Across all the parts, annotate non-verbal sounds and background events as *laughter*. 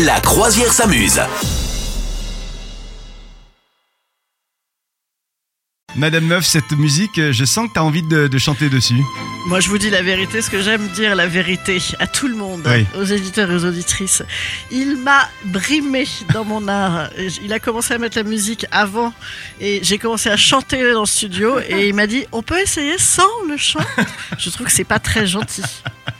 La croisière s'amuse. Madame Meuf, cette musique, euh, je sens que t'as envie de, de chanter dessus. Moi, je vous dis la vérité, ce que j'aime dire la vérité à tout le monde, Oui. aux éditeurs et aux auditrices. Il m'a brimé dans mon art. Il a commencé à mettre la musique avant et j'ai commencé à chanter dans le studio et il m'a dit on peut essayer sans le chant? Je trouve que c'est pas très gentil. *laughs*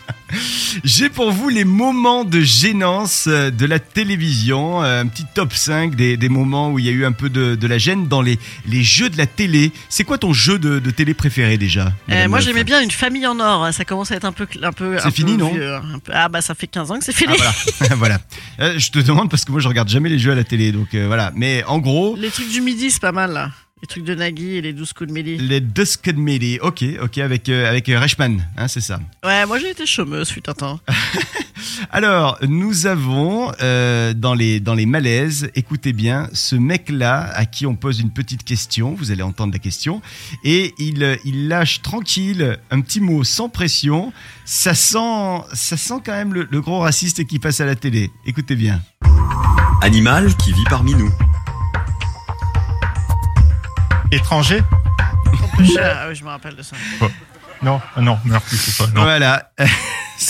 J'ai pour vous les moments de gênance euh, de la télévision, euh, un petit top 5 des, des moments où il y a eu un peu de, de la gêne dans les, les jeux de la télé. C'est quoi ton jeu de, de télé préféré déjà Euh, moi, j'aimais bien une famille en or. Ça commence à être un peu, un peu. C'est fini, peu non vieux, un peu- Ah bah ça fait 15 ans que c'est fini. Ah, voilà. *laughs* voilà. Euh, je te demande parce que moi je regarde jamais les jeux à la télé, donc euh, voilà. Mais en gros, Les trucs du midi, c'est pas mal là. Les trucs de Nagui et les 12 coups de midi. les Dusk and Melee, ok, ok, avec euh, avec euh, Reichmann, hein, c'est ça. Ouais, moi j'ai été chômeuse, fut un temps. *laughs* Alors, nous avons euh, dans les dans les malaises, écoutez bien, ce mec-là à qui on pose une petite question, vous allez entendre la question, et il il lâche tranquille un petit mot sans pression. Ça sent ça sent quand même le, le gros raciste qui passe à la télé. Écoutez bien. Animal qui vit parmi nous. Étranger Ah oui, je me rappelle de ça. Non, ah non, merci, c'est pas. Non. Voilà. *laughs*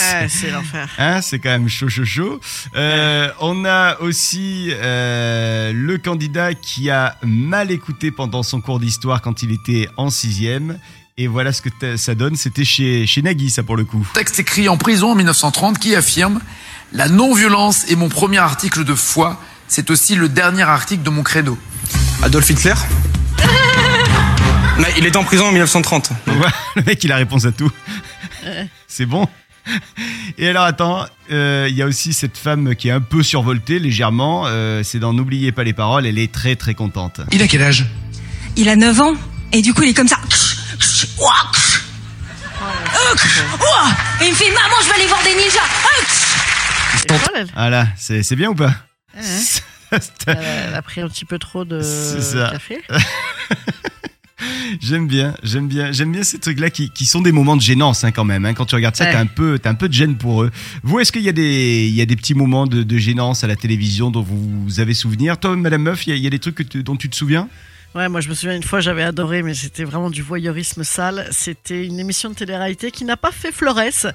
Ah, c'est l'enfer. Hein, c'est quand même chaud, chaud, chaud. Euh, on a aussi euh, le candidat qui a mal écouté pendant son cours d'histoire quand il était en sixième. Et voilà ce que ça donne. C'était chez, chez Nagui, ça pour le coup. Texte écrit en prison en 1930 qui affirme La non-violence est mon premier article de foi, c'est aussi le dernier article de mon credo. Adolf Hitler? Mais il était en prison en 1930. Donc voilà, le mec, il a réponse à tout. C'est bon. Et alors attends, euh, il y a aussi cette femme qui est un peu survoltée légèrement. euh, c'est dans N'oubliez pas les paroles. Elle est très très contente. Il a quel âge? Il a 9 ans et du coup il est comme ça. Et il me fait maman je vais aller voir des ninjas. Voilà, c'est c'est bien ou pas? Elle, *laughs* elle a pris un petit peu trop de C'est ça. café. *laughs* J'aime bien, j'aime bien, j'aime bien ces trucs-là qui, qui sont des moments de gênance hein, quand même. hein. Quand tu regardes ça, Ouais. t'as un peu, t'as un peu de gêne pour eux. Vous, est-ce qu'il y a des, il y a des petits moments de, de gênance à la télévision dont vous avez souvenir? Toi, Madame Meuf, il y a, il y a des trucs que tu- dont tu te souviens? Ouais, moi je me souviens une fois, j'avais adoré, mais c'était vraiment du voyeurisme sale. C'était une émission de télé-réalité qui n'a pas fait Flores,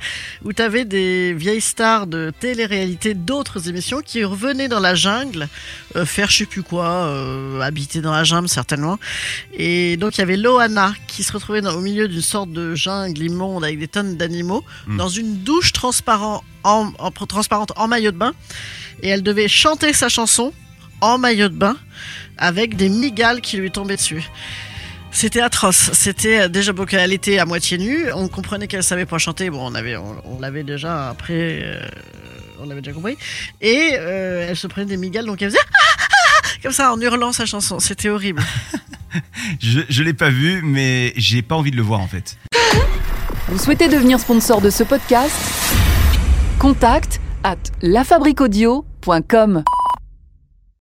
où tu avais des vieilles stars de télé-réalité d'autres émissions qui revenaient dans la jungle, euh, faire je sais plus quoi, euh, habiter dans la jungle certainement. Et donc il y avait Loana qui se retrouvait dans- au milieu d'une sorte de jungle immonde avec des tonnes d'animaux, Mm. dans une douche transparent, en, en- transparente en maillot de bain. Et elle devait chanter sa chanson en maillot de bain avec des migales qui lui tombaient dessus. C'était atroce. C'était euh, déjà bon qu'elle était à moitié nue. On comprenait qu'elle savait pas chanter. Bon, on avait, on, on l'avait déjà après, euh, on l'avait déjà compris. Et euh, elle se prenait des migales, donc elle faisait Ah, ah, ah comme ça en hurlant sa chanson. C'était horrible. *laughs* Je, je l'ai pas vu, mais j'ai pas envie de le voir en fait. Vous souhaitez devenir sponsor de ce podcast? Contact à lafabriquaudio.com.